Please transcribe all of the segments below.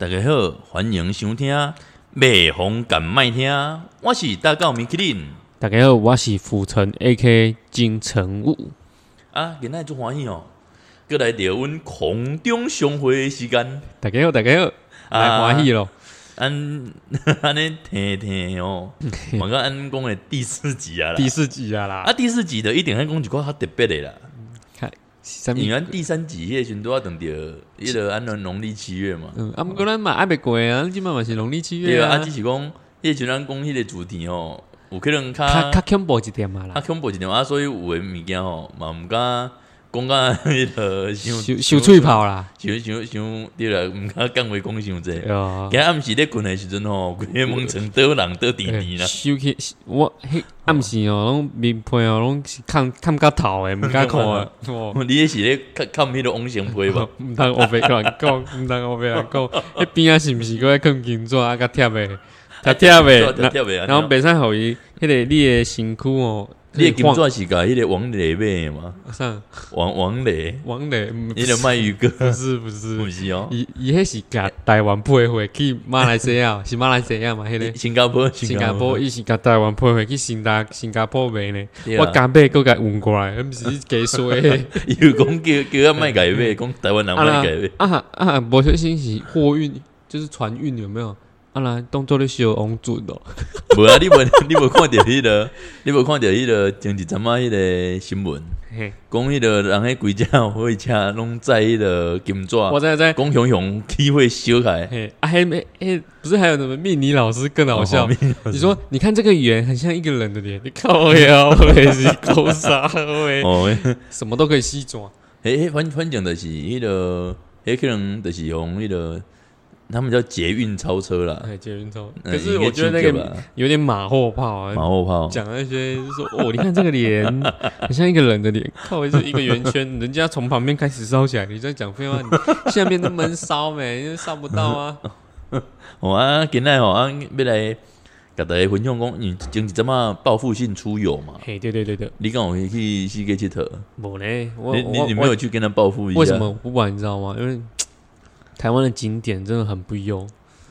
大家好，欢迎收听《麦红敢麦听》，我是大高米克林大家好，我是浮城 A.K. 金城武。啊，今仔足欢喜哦，过来聊阮空中相会的时间，大家好，大家好，来欢喜咯。安 安尼听听哦，我讲安讲的第四集啊啦，第四集啊啦，啊第四集的一定要讲一个较特别的啦，看什么因？为咱第三集迄阵都要等着迄个安尼农历七月嘛，嗯，啊，毋过咱嘛爱袂过啊，即嘛嘛是农历七月对啊，啊啊，只是讲迄阵咱讲迄个主题吼，有可能较较较恐怖一点嘛啦，较，恐怖一点啊，所以有诶物件吼嘛毋敢讲甲迄个伤收收喙泡啦，收收收对啦，毋敢讲话讲伤济。对啊今，日暗时咧困诶时阵吼，规个梦床倒人倒甜甜啦。收起我迄暗时哦，拢面皮哦，拢是看看甲头诶，毋敢看啊，哦。你迄是咧看看迄个往生批吧？毋通我白乱讲，毋通我白乱讲。迄边啊是毋是搁爱放金纸啊？甲贴诶，贴贴诶，贴贴诶，然后袂使互伊迄个你诶身躯哦，你的金晃纸是甲迄个王磊买诶嘛？啥王王磊，王磊，迄个卖鱼哥不是不是 不，是哦，伊伊迄是甲台湾配货去马来西亚，是马来西亚嘛？迄个新加坡新加坡，伊是甲台湾配货去新加新加坡卖呢。我加买搁甲运过来，毋是假说诶。伊有讲叫叫咱卖改买，讲台湾人卖改买。啊啊，无小心是货运，就是船运有没有？啊啦，当做咧小王准哦。无啊，你无你无看着迄个，你无看着迄个前一阵仔迄个新闻，嘿，讲迄个人迄规架火车拢载迄个金纸，我在在。讲熊熊起会烧开，嘿，啊，还没，诶，不是还有什么命理老师更好笑？哦你说，你看这个圆很像一个人的脸，你靠呀，我是狗傻喂，哦，什么都可以西装。迄迄反反正就是迄个，迄可能就是用迄个，他们叫捷运超车啦，哎，捷运超，呃可是我觉得那个有点马后炮啊，马后炮，讲那些就说哦，你看这个脸很像一个人的脸，靠，是一个圆圈，人家从旁边开始烧起来，你在讲废话，你下面都闷烧没，因为烧不到啊。哦啊，今天吼啊，要来甲大家分享讲，你前一阵仔报复性出游嘛，嘿，对对对对，你敢有去世界佚佗？我呢，我你你没有去跟他报复一下？为什么不管？你知道吗？因为台湾的景点真的很不优。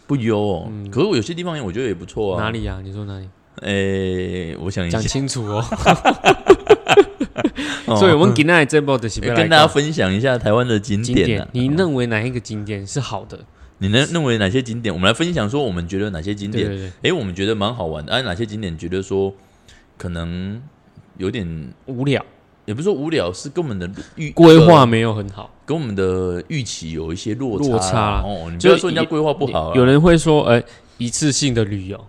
不优哦？嗯可是我有些地方我觉得也不错啊。哪？里呀？你说哪里？诶、我想一下讲，清楚哦。哦所以，我们今天这部的是要来跟大家讲分享一下台湾的景景点、啊。点，你认为哪一个景点是好的？你能认为哪些景点？我们来分享说，我们觉得哪些景点，对对对，诶、我们觉得蛮好玩的。啊，哪些景点觉得说可能有点，无聊，也不是说无聊，是跟我们的预规划没有很好。跟我们的预期有一些落差啊。落差哦，你不就要说人家规划不好、啊，有人会说，呃，一次性的旅游，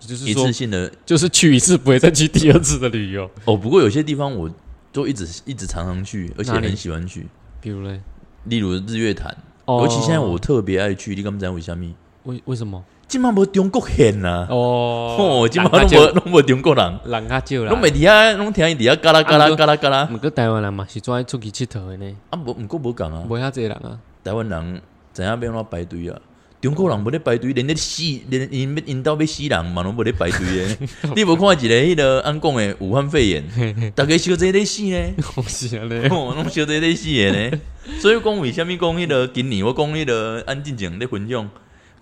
就是说一次，性的就是去一次不会再去第二次的旅游。哦。不过有些地方我都一直一直常常去，而且很喜欢去，比如嘞，例如日月潭。哦尤其现在我特别爱去，你敢知道为什么？为为什么？今嘛无中国现啊，哦哦，今嘛拢无拢无中国人，人较少啦，拢袂伫遐，拢听伊伫遐嘎啦嘎啦啊嘎啦嘎啦，毋过台湾人嘛是做爱出去佚佗的呢，啊无毋过无共啊，无遐济人啊。台湾人知影要安怎排队啊？中国人无咧排队，连咧死，连因要因兜要死人嘛，拢无咧排队诶。你无看一个迄个安讲诶武汉肺炎，逐个小姐 咧死咧，是安尼，哦，拢小姐咧死诶咧。所以讲为虾米讲迄个今年我讲迄个安静静咧分享，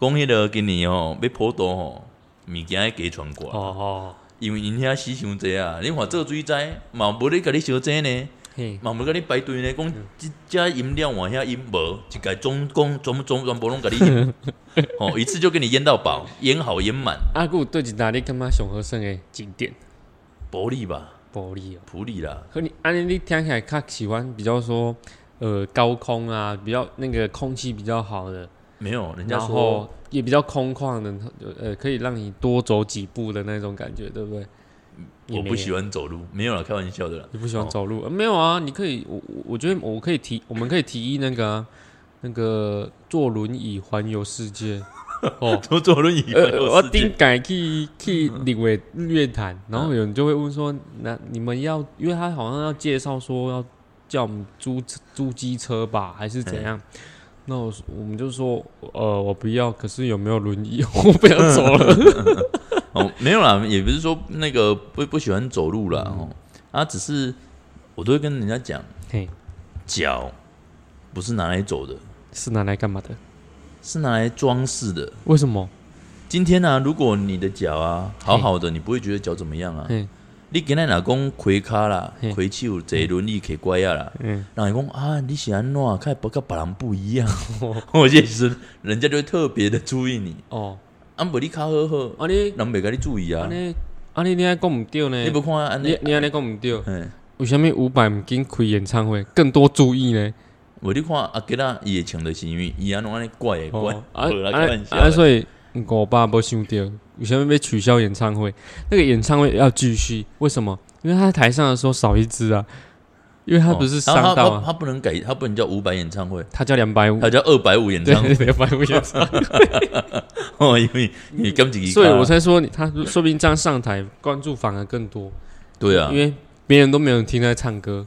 讲迄个今年吼要普渡吼，物件要加传过来。哦哦，因为因遐死伤济啊！你看做水灾嘛无咧甲你小济呢，嘿，嘛无甲你排队呢，讲即遮饮料换遐饮无，一概总共全全全部拢甲你饮，哦，一次就给你淹到饱，淹好淹满，啊，还有对一哪里感觉上好耍的景点？玻璃吧，玻璃哦。普利啦，可你安尼你听起来较喜欢比较说，呃，高空啊，比较那个空气比较好的，没有人家然说也比较空旷的，呃，可以让你多走几步的那种感觉，对不对？我不喜欢，走路，没有啦，开玩笑的啦。你不喜欢哦走路、呃没有啊？你可以，我我我觉得我可以提，我们可以提议那个啊、那个坐轮椅环游世界。哦，坐坐轮椅环呃，我游世界顶改去去领位日月潭，然后有人就会问说，那你们要，因为他好像要介绍说要叫我们租租机车吧，还是怎样？那我我们就说，呃，我不要，可是有没有轮椅？我不要走了。哦，没有啦，也不是说那个不不喜欢走路啦，哦，啊，只是我都会跟人家讲，嘿，脚不是拿来走的，是拿来干嘛的？是拿来装饰的。为什么？今天呢、如果你的脚啊好好的，你不会觉得脚怎么样啊？嘿，你今天若讲开骹啦、开手、坐轮椅、骑拐啊啦，嗯，人会讲啊，你是安怎看不跟别人不一样？我其实人家就会特别的注意你。哦，啊，无你较好好，啊你人袂甲你注意啊啊。你啊你你爱讲唔对呢你？无看安尼，你你安尼讲唔对，嘿，为什么伍佰唔紧开演唱会更多注意呢？无你看阿吉拉伊会穿的是因为伊安怎安尼怪的怪，啊啊，的。所以我爸无想到，为什么被取消演唱会？那个演唱会要继续，为什么？因为他在台上的时候少一只啊，因为他不是哦伤他他到啊，他不能改，他不能叫五百演唱会，他叫两百五，他叫二百五演唱会。对，两百五演唱会，哦，因为你刚几个，所以我才说你他说不定这样上台关注反而更多，对啊，因为别人都没有人听他唱歌，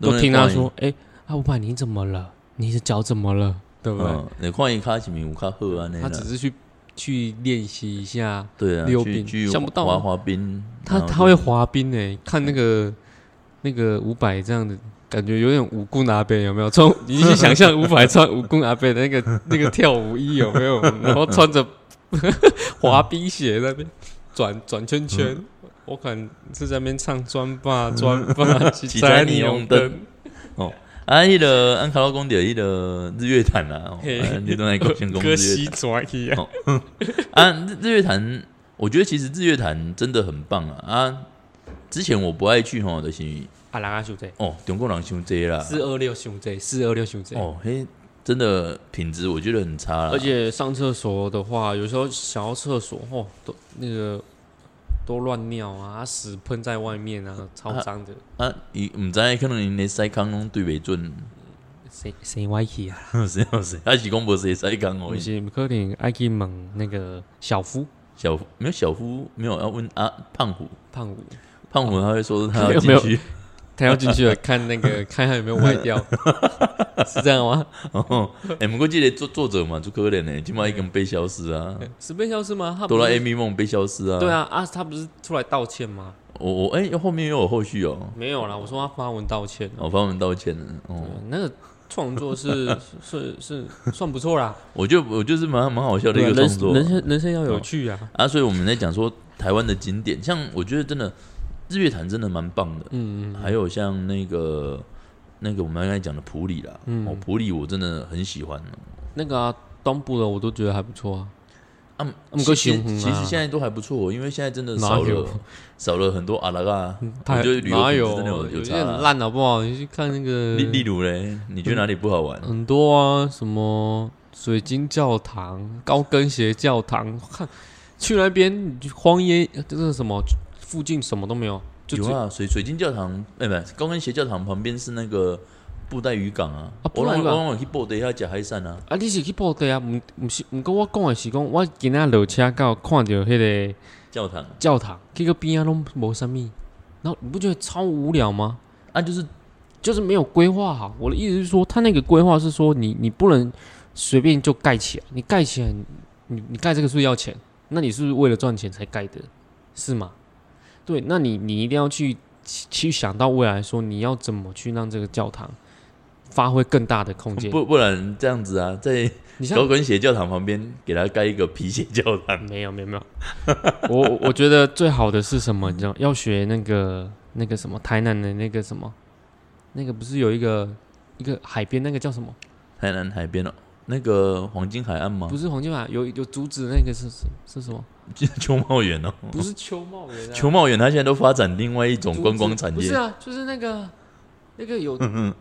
都听他说，哎，啊五百你怎么了？你的脚怎么了？对，不对？嗯，你看伊卡是咪有较好安尼啦他只是去去练习一下，对啊，溜冰想不到滑滑冰，他然后他会滑冰诶，看那个那个伍佰这样的感觉有点舞棍阿贝有没有？从 你去想象伍佰穿舞棍阿贝的那个那个跳舞衣有没有？然后穿着 滑冰鞋在那边转转圈圈，我看是在那边唱专霸 专霸，在霓虹灯。啊，迄个安卡拉讲着迄个日月潭啦，哦你都在讲先讲日哥月西转去啊！啊，日日月潭，我觉得其实日月潭真的很棒啊啊！之前我不爱去吼，就是啊，人啊兄弟，哦，中国人伤济啦，四二六兄弟，四二六兄弟。哦嘿，真的品质我觉得很差啦，而且上厕所的话，有时候想要厕所，哦，都那个都乱尿啊，屎喷在外面啊，超脏的。啊，伊毋知可能因的屎坑拢对袂准，谁谁歪去啊？是哦是，还是讲无谁屎坑哦。不，是可能爱去问那个小夫。小夫没有小夫没有要问啊胖虎，胖虎，胖虎他会说他要 没有没有进去，他要进去了，看那个 看他有没有歪掉，是这样吗？哦，哎，不过记得作作者嘛，就可怜呢，今晚已经被消失啊，是被消失吗？哆啦 A 梦被消失啊，对，啊啊，他不是出来道歉吗？我我哎后面又有后续哦，没有啦，我说他发文道歉。我发文道歉了，哦。那个创作是 是是算不错啦，我就我就是蛮蛮好笑的一个创作人生人生要有趣啊。啊，所以我们在讲说台湾的景点，像我觉得真的日月潭真的蛮棒的，嗯嗯，还有像那个那个我们刚才讲的普里啦，嗯哦普里我真的很喜欢那个啊，东部的我都觉得还不错啊。啊，其实其实现在都还不错，因为现在真的哪少有了少了很多阿拉嘎，太我觉得旅游真的有有有些很差啊。烂好不好？你去看那个例例如嘞，你觉得哪里不好玩？很多啊，什么水晶教堂、高跟鞋教堂，看去那边荒野，这是什么？附近什么都没有，就只有啊，水水晶教堂，哎、不，高跟鞋教堂旁边是那个布袋渔港啊。啊布袋渔港我我去布袋遐食海产啊。啊，你是去布袋啊？毋毋是，毋过我讲的是讲，我今仔落车到看到迄个教堂教堂，结果边啊拢无啥物，然后你不觉得超无聊吗？啊，就是就是没有规划好。我的意思是说，他那个规划是说你你不能随便就盖起来，你盖起来，你你盖这个是不是要钱？那你是不是为了赚钱才盖的？是吗？对，那你你一定要去去想到未来，说你要怎么去让这个教堂发挥更大的空间。不不然这样子啊，在高跟鞋教堂旁边给他盖一个皮鞋教堂。没有没有没有，我我觉得最好的是什么？你知道，要学那个那个什么台南的那个什么，那个不是有一个一个海边那个叫什么？台南海边哦，那个黄金海岸吗不？是黄金海岸，有有竹子那个是是是什么？就 是秋茂园哦，不是秋茂园啊，秋茂园他现在都发展另外一种观光产业。不是啊，就是那个那个有嗯嗯，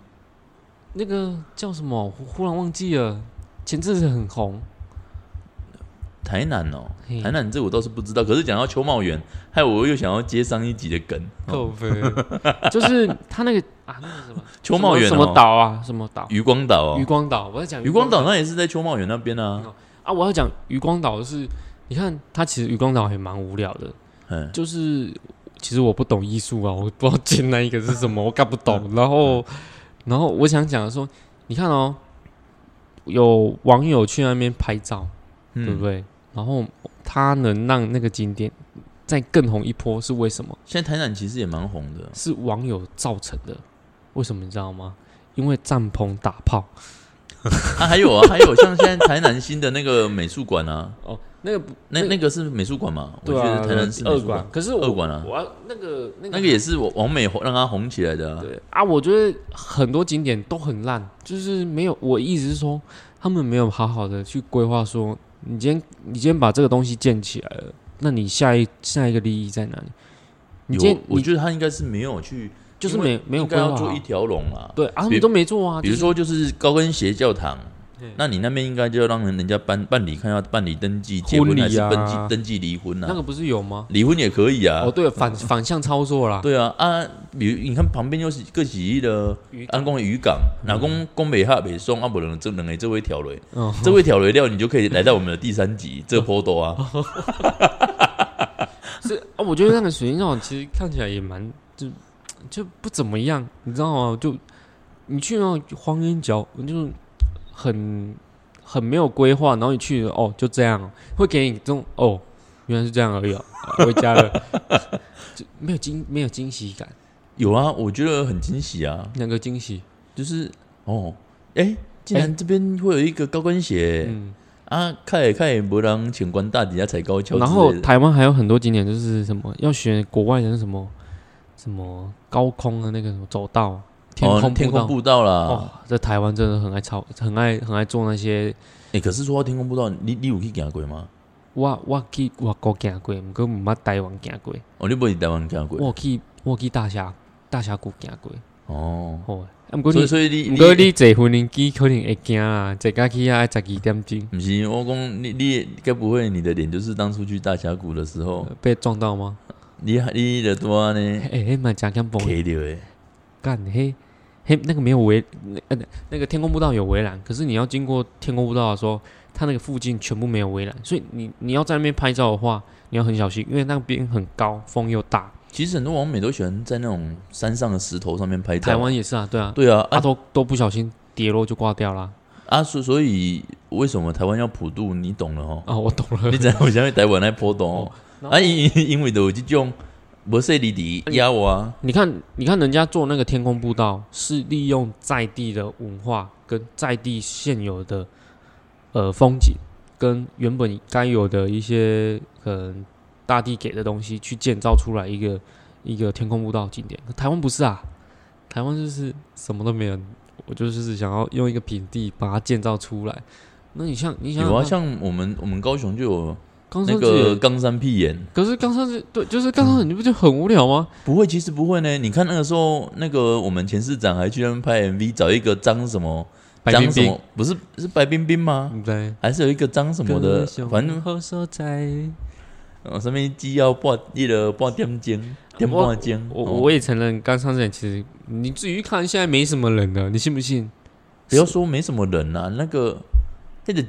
那个叫什么？我忽然忘记了，前阵子很红。台南哦，台南这我倒是不知道。可是讲到秋茂园，害我又想要接上一集的梗。就是他那个啊，那个什么秋茂园什么岛啊，什么岛？渔光岛哦，渔光岛，我在讲渔光岛那也是在秋茂园那边啊。啊，我要讲渔光岛是，你看他其实渔光岛也蛮无聊的，嗯，就是其实我不懂艺术啊，我不知道进那一个是什么，我搞不懂。然后，然后我想讲的说，你看哦，有网友去那边拍照，嗯对不？对？然后他能让那个景点再更红一波，是为什么？现在台南其实也蛮红的。是网友造成的。为什么你知道吗？因为帐篷打炮，啊，还有啊，还有像现在台南新的那个美术馆啊，哦，那个不那那个是美术馆嘛？我觉得台南是二馆，可是二馆啊我要那个那个那个也是我王美红让它红起来的啊。对啊，我觉得很多景点都很烂，就是没有。我意思是说，他们没有好好的去规划，说你今天你今天把这个东西建起来了，那你下一下一个利益在哪里？你今我觉得他应该是没有去，就是没没有规划做一条龙啊。对啊，你都没做啊。比如说就是高跟鞋教堂对，那你那边应该就要让人人家办办理，看要办理登记结婚还是登记啊登记离婚啊？那个不是有吗？离婚也可以啊哦，。对，反反向操作啦。对啊啊，比如你看旁边又是个几亿的安公的渔港，哪公公北哈北松啊，不能这能诶这位条雷，嗯，这位条雷料，你就可以来到我们的第三集 这个坡多啊。是啊，我觉得那个水晶教堂其实看起来也蛮就就不怎么样，你知道吗？就你去那种荒烟角，就是很很没有规划，然后你去了哦，就这样，会给你这种哦，原来是这样而已、哦，啊回家了，就没有惊没有惊喜感，有啊，我觉得很惊喜啊，那个惊喜，就是哦，哎，竟然这边会有一个高跟鞋嗯，啊，看也看也没人请官大底下踩高跷然后台湾还有很多景点，就是什么要学国外的那什么什么高空的那个什么走道，天哦空。天空步道啦。哦，在台湾真的很爱操，很爱很爱做那些。哎，可是说到天空步道，你你有去行过吗？我我去外国行过，毋过毋捌台湾行过。哦，你不是台湾行过我有去我有去大峡大峡谷行过。哦，好，啊，毋过你所以你毋过你坐婚姻机可能会惊啊，坐架去啊要十二点钟，不是我讲你你该不会你的脸就是当初去大峡谷的时候，呃被撞到吗？你你的多呢诶、欸，迄蛮真恐怖的。K 掉诶，干嘿嘿，那个没有围，那呃那个天空步道有围栏，可是你要经过天空步道的时候，它那个附近全部没有围栏，所以你你要在那边拍照的话，你要很小心，因为那边很高，风又大。其实很多网美都喜欢在那种山上的石头上面拍照。台湾也是啊，对啊，对啊啊啊都都不小心跌落就挂掉啦。啊，所所以为什么台湾要普渡？你懂了哦。啊，我懂了你。知道我现在台湾来普渡哦，啊，因因为都有这种无说离离压我啊，你看，你看人家做那个天空步道，是利用在地的文化跟在地现有的呃风景，跟原本该有的一些可能大地给的东西，去建造出来一个一个天空步道景点。台湾不是啊，台湾就是什么都没有，我就是想要用一个平地把它建造出来。那你像你想有啊，像我们我们高雄就有冈那个冈山屁眼，可是冈山是对，就是冈山，你不就很无聊吗？不会，其实不会呢。你看那个时候，那个我们前市长还去那边拍 MV，找一个张什么白冰冰张什么，不是是白冰冰吗？对，还是有一个张什么的，反正后所在。呃上面机要半一个半点钟，点半钟。我哦我也承认，刚上阵其实你至于看现在没什么人了，你信不信？不要说没什么人啊，那个那个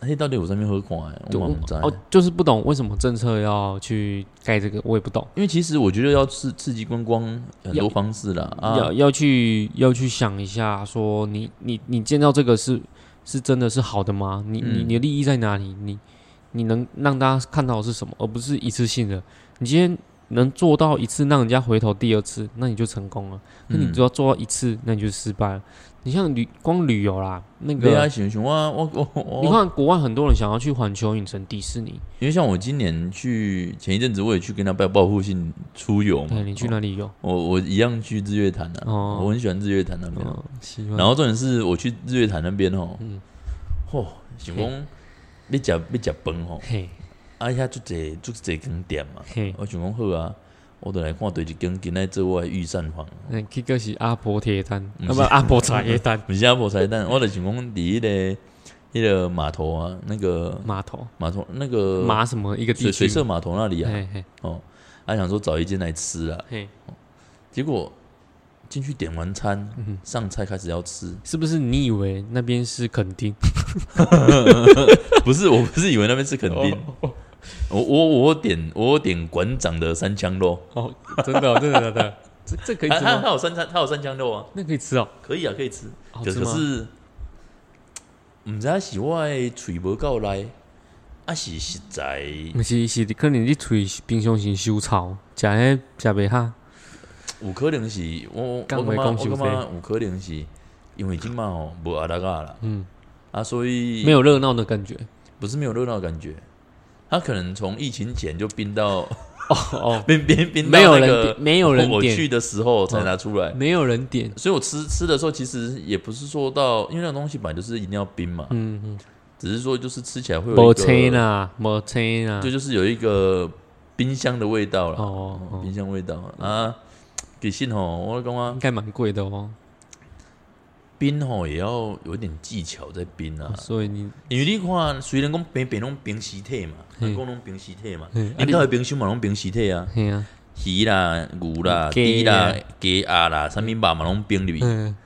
那到底有上面喝看的，我就蛮不知道。哦，就是不懂为什么政策要去盖这个，我也不懂。因为其实我觉得要刺刺激观光很多方式啦要啊，要去要去想一下，说你你你建造这个是是真的是好的吗？你你嗯你的利益在哪里？你你能让大家看到的是什么，而不是一次性的。你今天能做到一次让人家回头第二次，那你就成功了。那你嗯只要做到一次，那你就失败了。你像旅光旅游啦，那对啊，个想想我我我我，你看国外很多人想要去环球影城、迪士尼，因为像我今年去前一阵子我也去跟他报报复性出游嘛，对你去哪里游？我我一样去日月潭啊，哦。我很喜欢日月潭那边。然后重点是我去日月潭那边哦，嗯。嚯，想讲要食要食饭吼，嘿。啊遐足济足济间店嘛，嘿，我想讲好啊，我就来看对一间今来做我的御膳房，那这个是阿婆铁蛋，不是。啊不阿婆茶叶蛋。不是阿婆茶叶蛋，我就想讲伫迄个那个码头啊，那个码头。码头那个码什么一个地区？水水社码头那里啊，嘿嘿。哦，还想说找一间来吃啊，嘿，结果进去点完餐，嗯上菜开始要吃，是不是你以为那边是垦丁？不是，我不是以为那边是垦丁，哦我我我点我点馆长的三枪肉，哦，真的哦真的真的，这这可以他他吃吗？他有三枪，他有三枪肉啊，那可以吃哦，可以啊，可以吃。可好吃？可是，唔知道是我的嘴无够来，啊是实在，不是是可能你嘴平常时收潮，食迄食袂哈，有可能是我我感觉我感觉有可能是因为已经嘛哦无阿拉嘎了嗯，啊，所以没有热闹的感觉。不是没有热闹的感觉，他可能从疫情前就冰到哦哦，冰冰冰到没有人没有人我点，去的时候才拿出来，没有人点。所以我吃吃的时候其实也不是说到，因为那种东西本来就是一定要冰嘛，嗯嗯，只是说就是吃起来会有没一个，车啦，没车啦。对，就是有一个冰箱的味道了，哦哦冰箱味道啊。给信哦，我讲啊应，该蛮贵的哦。冰吼也要有一点技巧在冰啊，所以你因为你看，虽然讲冰冰拢冰尸体嘛，嗯讲拢冰尸体嘛，嗯你到底冰箱嘛拢冰尸体啊，鱼啦、牛啦、鸡猪啦啊、鸡鸭啦，啥物肉嘛拢冰入去，嗯，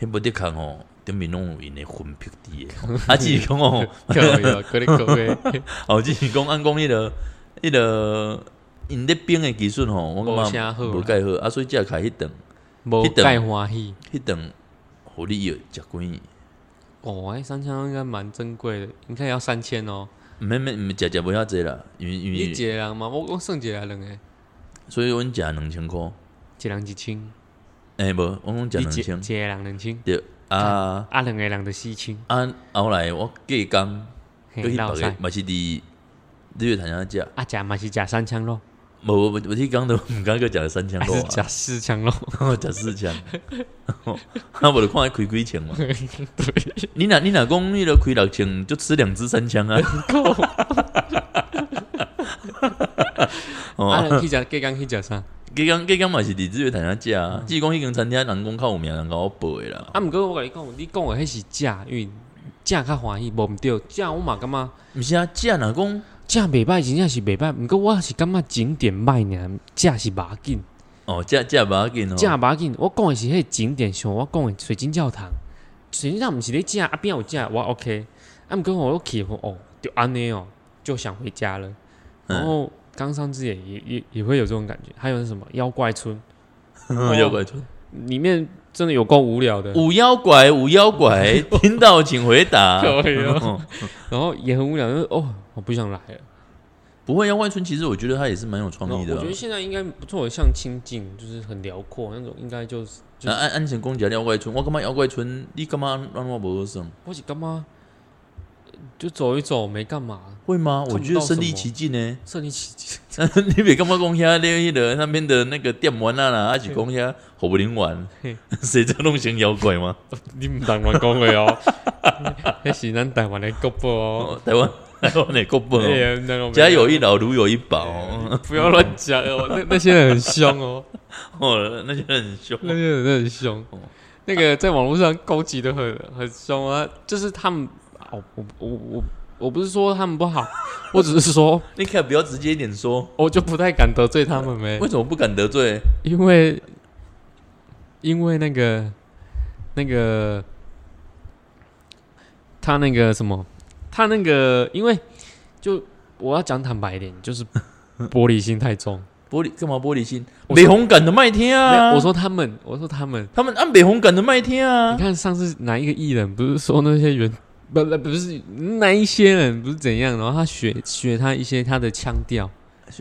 迄无得空吼，顶面拢有因的魂魄伫的，啊，只是讲吼，可以啊，可以可以。哦，只是讲按讲迄个迄个因咧冰的技术吼，我无感觉无介好，啊，所以才开迄顿，无迄顿盖欢喜。迄顿互你药食几年，哦，哎，三千应该蛮珍贵的，应该要三千哦。毋免免毋食食无遐济啦，因为因你一为，个人嘛，我我算一个人诶，所以阮食两千箍，一人一千，诶、无，我讲食一两千。一，个人两千，对啊。啊，两个人就四千，啊，后来我隔工。嘛是伫日月潭遐食，啊，食嘛是食三千咯，无无无，我去讲都毋敢个食三枪肉还是食四枪咯？啊，食四枪，啊，无就看伊开几枪嘛。对，你若你若讲迄个开六枪，就吃两支三枪啊。啊，哦，去食，隔工去食啥？隔工隔工嘛是伫日月潭遐食啊。只是讲迄间餐厅人讲较有名，人甲我报的啦。啊，毋过我甲你讲，你讲诶迄是食，因为食较欢喜，无毋对，食我嘛感觉。毋是啊，食若讲食袂歹，真正是袂歹。毋过我是感觉景点歹尔，食是马紧，哦，食食无要紧哦。正马紧。我讲的是迄个景点，像我讲的水晶教堂，水晶教堂毋是咧正，啊边有正，我 OK。啊，毋过我去哦，就安尼哦，就想回家了。然嗯，后冈山之眼也也也会有这种感觉。还有是什么妖怪村，妖怪村里面真的有够无聊的，有妖怪，有妖怪，听到请回答。然后也很无聊，就是哦，我不想来了。不会，妖怪村其实我觉得它也是蛮有创意的啊我觉。得现在应该不错，像清静就是很辽阔那种，应该就是就那是按按成讲一下妖怪村，我感觉妖怪村，你干嘛让我不好耍？我是干嘛？就走一走，没干嘛，会吗？我觉得身临其境呢。身临其境 你别干嘛讲遐那个那边的那个店玩啊啦，还是讲遐火不灵玩嘿，谁在弄成妖怪吗？你唔当乱讲的哦，那是咱台湾的国宝哦。哦，台湾台湾的国宝哎，呀那个家有一老如有一宝哦，不要乱讲哦，那那些人很凶哦，哦那些人很凶。那些人很凶。哦。那个在网络上攻击的很很凶啊，就是他们哦，我我我我不是说他们不好，我只是说你可以不要直接一点说，我就不太敢得罪他们呗为，什么不敢得罪？因为因为那个那个他那个什么，他那个，因为就我要讲坦白一点，就是 玻璃心太重。玻璃干嘛？玻璃心？北红梗的麦天啊！我说他们，我说他们，他们按北红梗的麦天啊！你看上次哪一个艺人不是说那些原不不不是哪一些人不是怎样，然后他学学他一些他的腔调。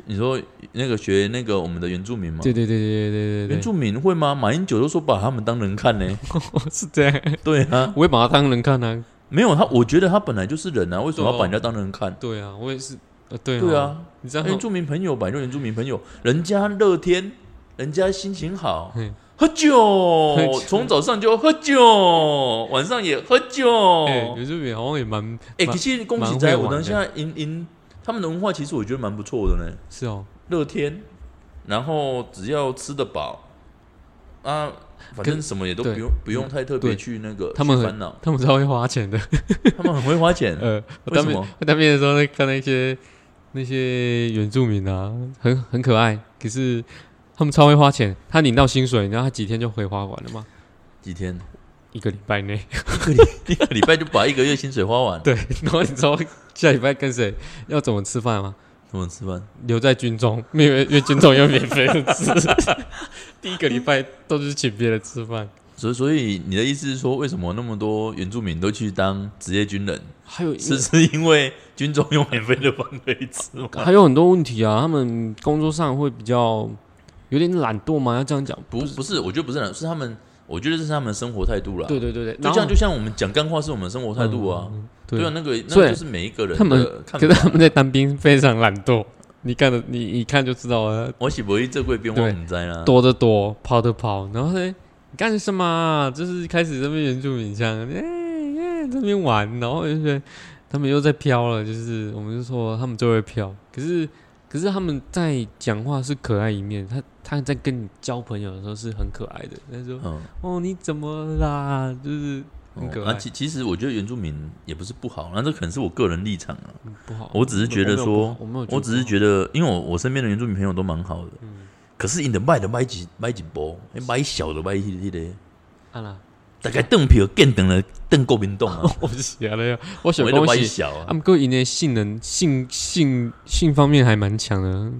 你说那个学那个我们的原住民吗？对对对对对对对，原住民会吗？马英九都说把他们当人看呢，是这样。对啊，我会把他当人看啊。没有他，我觉得他本来就是人啊，为什么要把人家当人看？对啊，我也是，呃对对，啊，你知道原住民朋友本来就原住民朋友，人家乐天，人家心情好嗯，喝酒从早上就喝酒，晚上也喝酒。哎，原住民好像也蛮哎，蛮其实恭喜蛮在，我等现在因因他们的文化，其实我觉得蛮不错的呢。是哦，乐天，然后只要吃得饱啊，反正什么也都不用不用太特别去那个他们很去烦恼，他们超会花钱的，他们很会花钱。呃，我当什当面的时候，那看那些那些原住民啊，很很可爱，可是他们超会花钱。他领到薪水，然后他几天就可以花完了吗？几天？一个礼拜内。一个礼 拜就把一个月薪水花完，对，然后你知道下礼拜跟谁要怎么吃饭吗？怎么吃饭？留在军中，因为因为军中有免费的吃。第一个礼拜都是请别人吃饭，所以，所以你的意思是说，为什么那么多原住民都去当职业军人？还有是是因为军中有免费的饭可以吃吗？还有很多问题啊，他们工作上会比较有点懒惰吗，要这样讲，不，不是，我觉得不是懒，是他们，我觉得这是他们的生活态度啦。对对对对，就像就像我们讲干话是我们生活态度啊。嗯对啊，那个那就是每一个人他们的看法。可是他们在当兵非常懒惰，你干的你一看就知道了，我是不会这贵变化很在啦。躲的躲，跑的跑，然后呢，你干什么啊？就是开始这边原住民腔，哎哎这边玩，然后就是他们又在飘了，就是我们就说他们就会飘，可是可是他们在讲话是可爱一面，他他在跟你交朋友的时候是很可爱的，他说嗯，哦你怎么啦？就是很可爱哦啊，其其实我觉得原住民也不是不好，那这可能是我个人立场啊。嗯不好，我只是觉得说我我只是觉得，因为我我身边的原住民朋友都蛮好的，嗯可是你的卖的卖几卖几波，卖小的买迄迄个，啊啦，大概邓票更等了邓国民党啊，我是写了呀，我想我都买恭喜。小啊他们过因的性能性性性方面还蛮强的。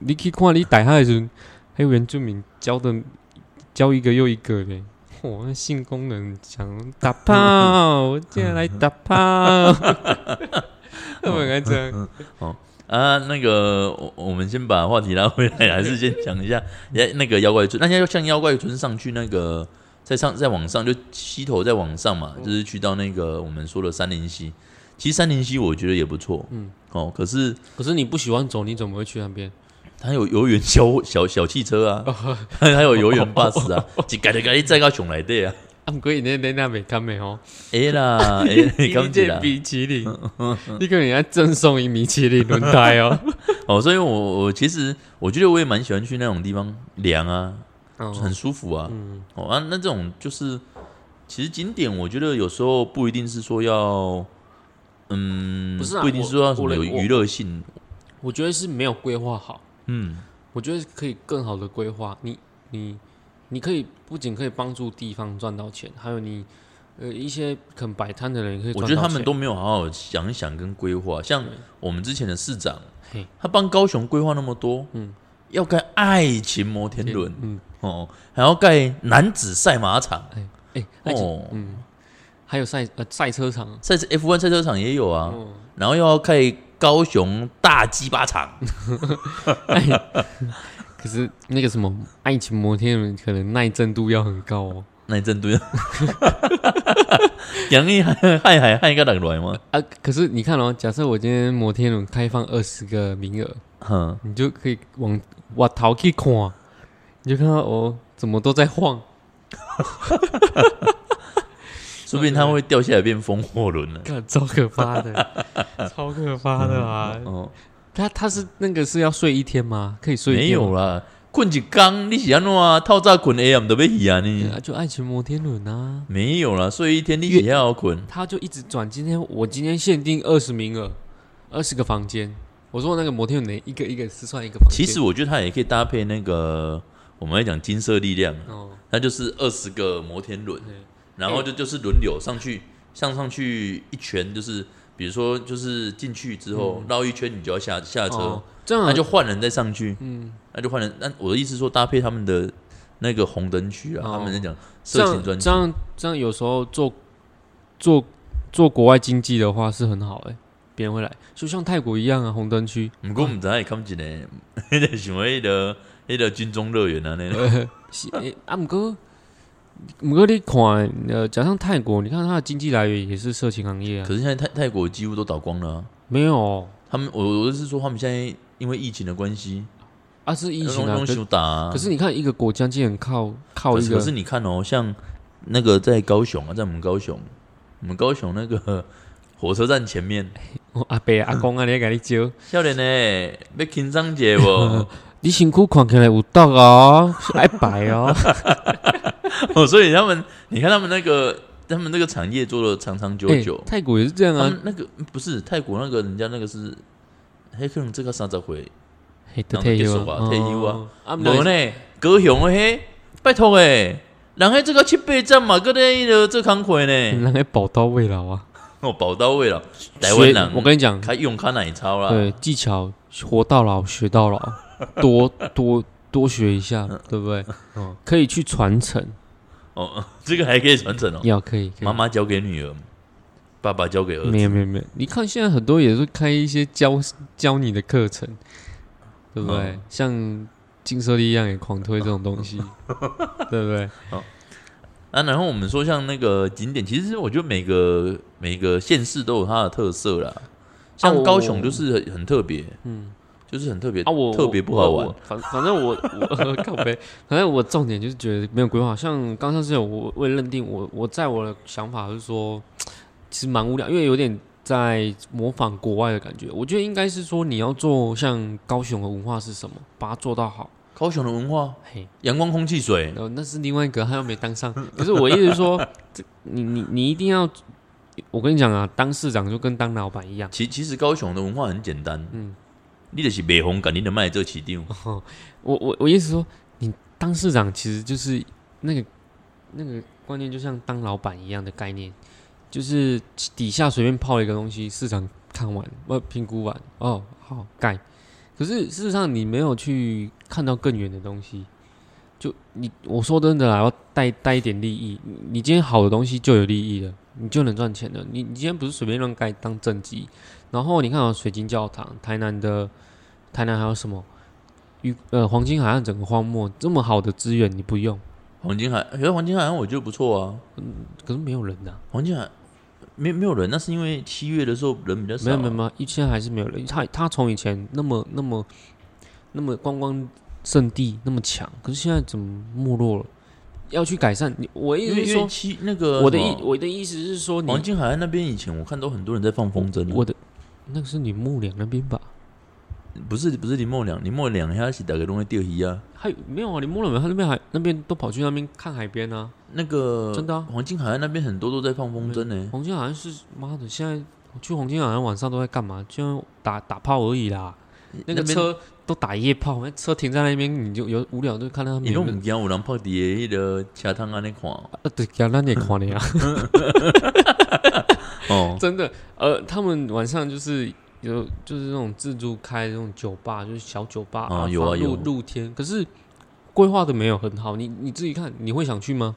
你去看你逮他的时候，还有原住民教的教一个又一个嘞。嚯，那性功能很强，打炮，我今天来打炮。我们该这样，啊，那个我我们先把话题拉回来，还是先讲一下，哎，那个妖怪村，那要像妖怪村上去那个，在上在往上，就溪头再往上嘛，就是去到那个我们说的三林溪。其实三林溪我觉得也不错，嗯，哦，可是可是你不喜欢走，你怎么会去那边？它有游园小小小汽车啊，还有游园巴士啊，一改的改的再到熊来的啊，啊，不过你那那那没看没哦，哎啦，哎，你刚一起啦，件米其林，你可能要赠送一米其林轮胎哦。哦，所以我我其实我觉得我也蛮喜欢去那种地方凉啊，哦很舒服啊，嗯，哦啊，那这种就是，其实景点我觉得有时候不一定是说要，嗯，不是不一定是说要什么有娱乐性，我觉得是没有规划好。嗯，我觉得可以更好的规划。你你你可以不仅可以帮助地方赚到钱，还有你呃一些肯摆摊的人也可以到。我觉得他们都没有好好想一想跟规划。像我们之前的市长嘿，他帮高雄规划那么多，嗯，要盖爱情摩天轮嗯，哦，还要盖男子赛马场。哎，而且哦，嗯，还有赛呃赛车场，赛 F1 赛车场也有啊，哦，然后又要盖高雄大鸡巴场，可是那个什么爱情摩天轮可能耐震度要很高哦。那你真对，杨毅害害海害个人来吗？啊，可是你看哦，假设我今天摩天轮开放二十个名额，哼，你就可以往往头去看，你就看到哦，怎么都在晃。说不定它会掉下来变风火轮了。看，超可怕的，超可怕的啊！哦，他他是那个是要睡一天吗？可以睡一没天吗有啦，困一缸，你是安怎啊？透早困 AM 都要去啊对你？啊，就爱情摩天轮啊，没有啦，睡一天你也要困。他就一直转。今天我今天限定二十名额，二十个房间。我说那个摩天轮一个一个是算一个房间。其实我觉得它也可以搭配那个我们来讲金色力量，哦，它就是二十个摩天轮对，然后就就是轮流上去，上上去一圈，就是比如说就是进去之后绕一圈，你就要下下车哦，这样那就换人再上去。嗯，那就换人。那我的意思是说，搭配他们的那个红灯区啊，哦他们在讲色情专区这。样这样有时候做做做国外经济的话是很好哎、别人会来，就像泰国一样啊，红灯区。不过毋知影看一 个，迄个想迄个迄个军中乐园啊，那个呃，是诶啊，毋过毋过你看，呃，加上泰国，你看它的经济来源也是色情行业啊。可，是现在泰泰国几乎都倒光了啊、没有。他们我我是说，他们现在因为疫情的关系，啊，是疫情啊，东可西打啊。可是你看一个国家竟然靠靠一个可是可是你看哦，像那个在高雄啊，在我们高雄，我们高雄那个 火车站前面，我 阿伯阿公啊，你甲你招，少年呢要轻松节不？你辛苦看起来有毒哦，是爱白哦，哦，所以他们，你看他们那个，他们那个产业做的长长久诶久。泰国也是这样啊，们那个不是泰国那个人家那个是，黑可能这个三十回，退休人结束啊退休啊。哦，啊，无无呢，高雄的嘿，拜托诶，人迄这个七八站嘛，搁咧迄个做工课呢，人家宝刀未老啊，哦，宝刀位了，台湾学人，我跟你讲，开用卡奶超啦，对，技巧活到老学到老，多多多学一下，对不对？哦，可以去传承，哦，这个还可以传承哦，要可以，可以。妈妈交给女儿，爸爸交给儿子，没有没有没有，你看现在很多也是开一些教教你的课程，对不对？嗯像金色力一样也狂推这种东西，对不对？啊，然后我们说像那个景点，其实我觉得每个每个县市都有它的特色啦。像高雄就是很很特别，嗯，就是很特别啊，我特别不好玩我。反反正我我 靠背，反正我重点就是觉得没有规划。像刚上次有我我也认定我我在我的想法是说，其实蛮无聊，因为有点在模仿国外的感觉。我觉得应该是说你要做像高雄的文化是什么，把它做到好。高雄的文化，嘿，阳光、空气、水，那是另外一个，他又没当上。可是我意思是说，这你你你一定要，我跟你讲啊，当市长就跟当老板一样。其其实高雄的文化很简单，嗯嗯，你就是卖红感，你的卖这起定，我我我意思说，你当市长其实就是那个那个观念，就像当老板一样的概念，就是底下随便泡一个东西，市场看完呃评估完，哦好盖。可是事实上你没有去看到更远的东西，就你我说真的啦，要带 带一点利益。你你今天好的东西就有利益了，你就能赚钱了。你你今天不是随便乱盖当政绩，然后你看啊水晶教堂，台南的台南还有什么？与呃黄金海岸整个荒漠这么好的资源你不用，黄金海，可是黄金海岸我觉得不错啊。嗯可是没有人呐、黄金海没没有人，那是因为七月的时候人比较少、没有没有没有，现在还是没有人。他他从以前那么那么那么观光圣地那么强，可是现在怎么没落了？要去改善你，我意思是说，七那个我的意我的意思是说你，黄金海岸那边以前我看都很多人在放风筝啊，我的那个是你木梁那边吧？不是不是林默良，林默良他是大概都会钓鱼啊。还有没有啊？你摸了没有？他那边还那边都跑去那边看海边啊。那个真的啊黄金海岸那边很多都在放风筝呢。黄金海岸是妈的，现在我去黄金海岸晚上都在干嘛？就打打炮而已啦。那个车都打夜炮，那车停在那边，你就有无聊就看到他们你有人。拢唔惊有人泡伫迄个车汤安尼看哦？啊，对，给咱也看了呀。哦，真的，呃，他们晚上就是有就是那种自助开那种酒吧，就是小酒吧放啊有啊有露露天，可是规划的没有很好。你你自己看，你会想去吗？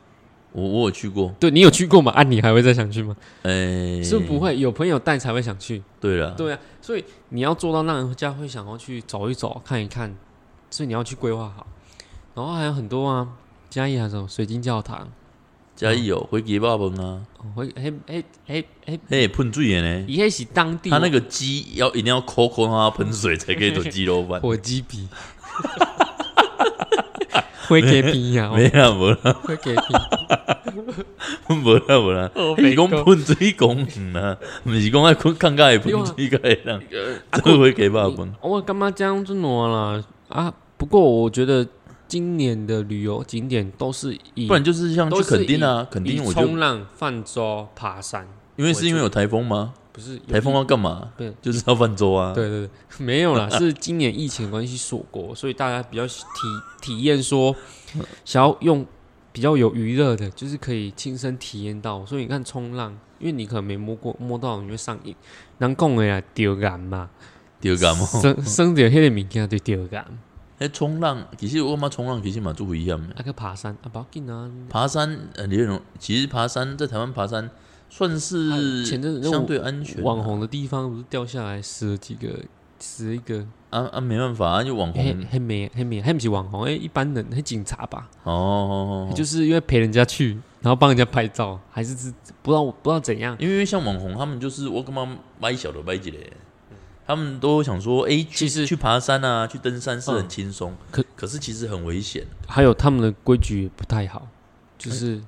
我我有去过，对你有去过吗？啊，你还会再想去吗？诶，是不是不会，有朋友带才会想去。对了，对啊，所以你要做到让人家会想要去走一走、看一看，所以你要去规划好。然后还有很多啊，嘉义还有什么水晶教堂，嘉义有回鸡肉饭啊，哦，会嘿嘿嘿嘿，嘿喷水的呢。伊迄是当地他那个鸡要一定要抠抠让它喷水才可以做鸡肉饭。火鸡皮，会给皮呀，没啦，无啦，会给皮。无啦，无啦。哦是讲喷水公园啊，毋是讲爱困看甲会喷水个会人，这个会给肉饭。我干嘛这样子挪啦？啊，不过我觉得今年的旅游景点都是以不然就是像去都是垦丁啊，垦以丁我就冲浪、泛舟、爬山，因为是因为有台风吗？不是台风要干嘛？对就是要泛舟啊。对对对，没有啦，是今年疫情的关系锁国，所以大家比较体体验说，想要用比较有娱乐的，就是可以亲身体验到。所以你看冲浪，因为你可能没摸过，摸到你会上瘾。人讲的啦，丢感嘛，丢感嘛。生生着迄个物件就丢感。迄冲浪，其实我嘛冲浪其实嘛做危险的。啊，去爬山啊，不要紧啊。爬山呃，你那种其实爬山在台湾爬山算是啊前阵子相对安全啊。网红的地方不是掉下来死了几个，死了一个，啊啊，没办法啊，就网红黑黑没黑没还不是网红，哎，一般人还警察吧。哦哦哦，就是因为陪人家去，然后帮人家拍照，还是是不知道不知道怎样。因为像网红他们就是我干嘛买小的买几嘞，他们都想说，哎、去其实去爬山啊，去登山是很嗯轻松，可可是其实很危险。还有他们的规矩也不太好，就是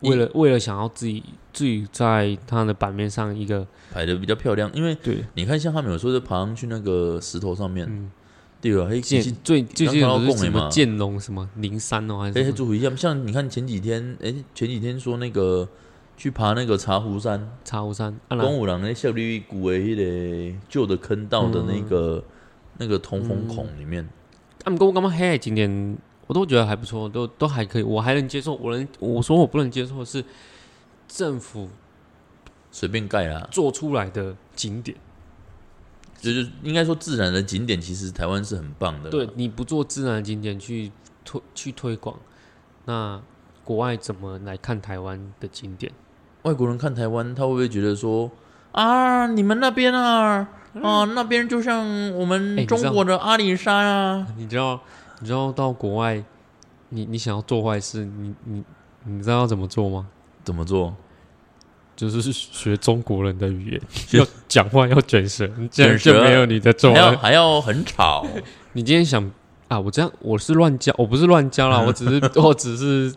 为了为了想要自己自己在他的版面上一个排的比较漂亮，因为对，你看，像他们有时候就爬上去那个石头上面，嗯，对吧，嘿，剑最最近刚刚不是什么剑龙什么灵山哦，还嘿，是什么嘿做一下。像你看前几天，哎、前几天说那个去爬那个茶壶山，茶壶山啊，公五郎那效率古的迄个旧的坑道的那个、那个通风孔里面，他们跟我干嘛黑海景点，我都觉得还不错，都都还可以，我还能接受。我能我说我不能接受的是政府随便盖啦，做出来的景点。就是应该说自然的景点，其实台湾是很棒的。对，你不做自然的景点去推去推广，那国外怎么来看台湾的景点？外国人看台湾，他会不会觉得说啊，你们那边啊，啊那边就像我们中国的阿里山啊？你知道，你知道到国外，你你想要做坏事，你你你知道要怎么做吗？怎么做？就是学中国人的语言，要讲话要卷舌，这样卷舌就没有你的做还要了。还要很吵，你今天想啊，我这样我是乱教，我不是乱教啦，我只是我只是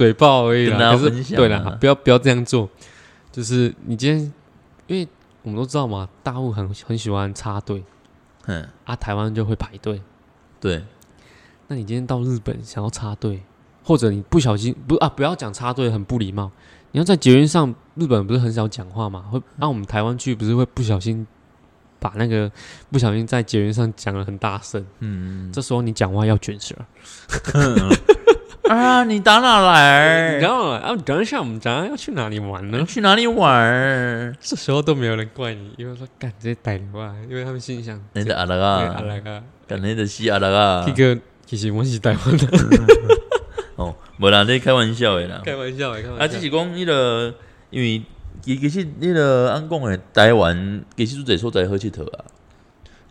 嘴炮而已啦。可是对啦，不要不要这样做。就是你今天，因为我们都知道嘛，大陆很很喜欢插队嗯，啊，台湾就会排队。对，那你今天到日本想要插队，或者你不小心不啊，不要讲插队很不礼貌。你要在捷运上，日本不是很少讲话嘛？会那、我们台湾去不是会不小心把那个不小心在捷运上讲的很大声，嗯，这时候你讲话要卷舌。啊，你打哪来？然后啊，等一下我们早上要去哪里玩呢？去哪里玩儿？这时候都没有人怪你，因为说干这些歹流啊，因为他们心里想，你的阿拉对啊阿拉啊干你的西阿拉啊这，个其实我是台湾的，哦，无啦，你开玩笑的啦。开玩笑的，开啊，玩笑。啊只是讲迄个，因为其其实迄个按讲的，台湾其实做侪所在好佚佗啊。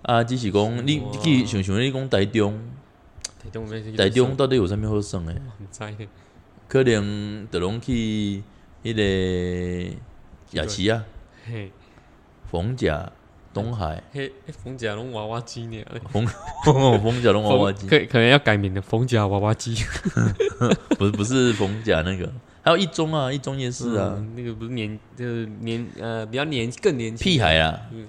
啊，只是讲你去想想你讲台中，台中没台中到底有啥物好耍诶？很在的，可能就拢去迄个夜市啊、嘿，逢甲、东海、嘿，冯甲龙娃娃机呢？逢 逢甲拢娃娃机，可可能要改名的冯甲娃娃机。不是不是逢甲那个，还有一中啊，一中也是啊，嗯那个不是年就是年呃比较年更年轻。屁孩啊，嗯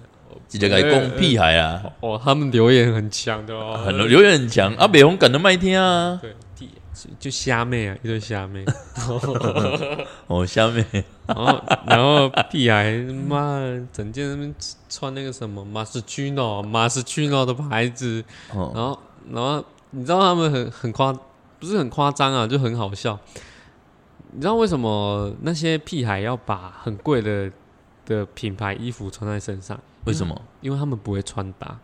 直接来讲屁孩啊，哦，他们留言很强的哦，很留言很强啊，北红赶得卖听啊，对，地就虾妹啊，一堆虾妹，哦，虾妹。然后然后屁孩妈整件那边穿那个什么马斯屈诺马斯屈诺的牌子，哦，然后然后你知道他们很很夸，不是很夸张啊，就很好笑。你知道为什么那些屁孩要把很贵的的品牌衣服穿在身上？为什么？因为他们不会穿搭，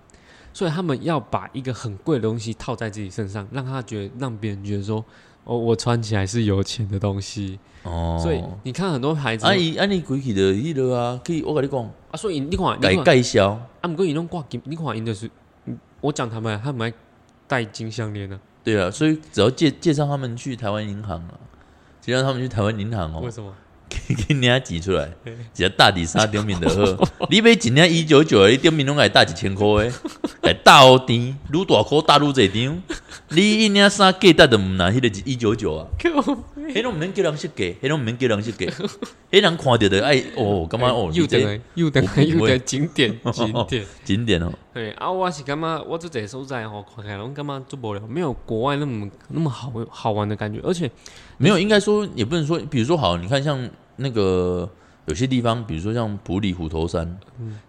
所以他们要把一个很贵的东西套在自己身上，让他觉得让别人觉得说，哦，我穿起来是有钱的东西。哦，所以你看很多牌子啊伊啊你规气的迄落啊，可以我跟你讲，啊，所以你看，改你看介绍，啊，不过你弄挂金，你看因就是，嗯我讲他们，他们还戴金项链呢，对啊，所以只要介介绍他们去台湾银行啊，介绍他们去台湾银行哦为，什么？给人家挤出来，只要大底沙顶面的好，你买一领一九九的，你顶面拢爱大一千块的，来大好甜，愈大块大愈济张，你一领衫价值就毋若迄个一九九啊，迄拢毋免叫人设计，迄拢毋免叫人设计，迄人看着的爱哦，感觉哦，又你这等又等我不会又等景点景点。景点 哦，对啊，我是感觉我这这所在吼，看起来拢感觉做不了，没有国外那么那么好好玩的感觉，而且没有，应该说也不能说，比如说好，你看像那个有些地方，比如说像普里虎头山，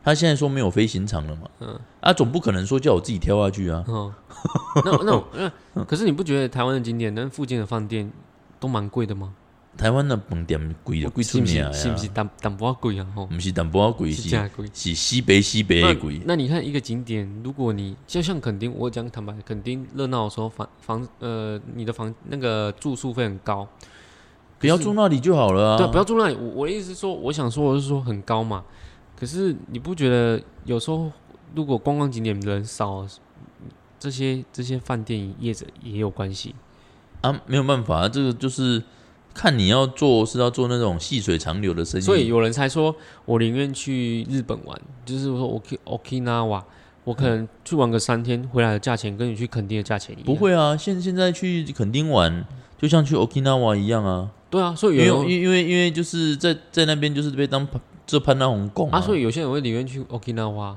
他现在说没有飞行场了嘛，嗯啊，总不可能说叫我自己跳下去啊，哦，那那那，可是你不觉得台湾的景点跟附近的饭店都蛮贵的吗？台湾的饭店贵的贵出是不名啊，是是不是淡淡薄贵啊？吼，不是淡薄仔贵，是是西北西北那的贵，那你看一个景点，如果你就像垦丁，我讲坦白，垦丁热闹的时候房房呃，你的房那个住宿费很高，不要住那里就好了啊，对，不要住那里。我我的意思是说，我想说我是说很高嘛。可是你不觉得有时候如果观光景点人少，这些这些饭店业者也有关系？啊，没有办法啊，这个就是看你要做是要做那种细水长流的生意，所以有人才说，我宁愿去日本玩，就是说我去 Okinawa，我可能去玩个三天，回来的价钱跟你去垦丁的价钱一样。不，会啊，现现在去垦丁玩，就像去 Okinawa 一样啊，对啊，所以有人因为因为因为就是在在那边就是被当潘这潘大红供啊，所以有些人会宁愿去 Okinawa，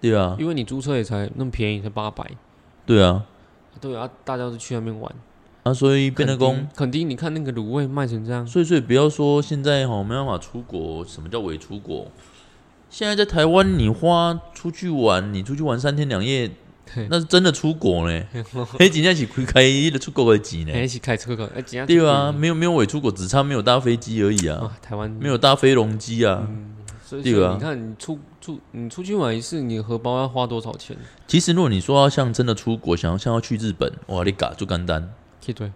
对啊，因为你租车也才那么便宜，才八百。对啊，对啊，大家都去那边玩。啊，所以变得垦公丁垦丁，你看那个卤味卖成这样，所以，所以不要说现在哈没办法出国，什么叫伪出国？现在在台湾，你花出去玩，你出去玩三天两夜，那是真的出国呢。哎，今天是开开的出国的钱呢。哎，一起开车个，哎，对啊，没有没有伪出国，只差没有搭飞机而已啊，啊，台湾没有搭飞龙机啊。对啊你看，你出出你出去玩一次，你荷包要花多少钱？其实如果你说要像真的出国，想要像要去日本，哇，你嘎就干单。去对，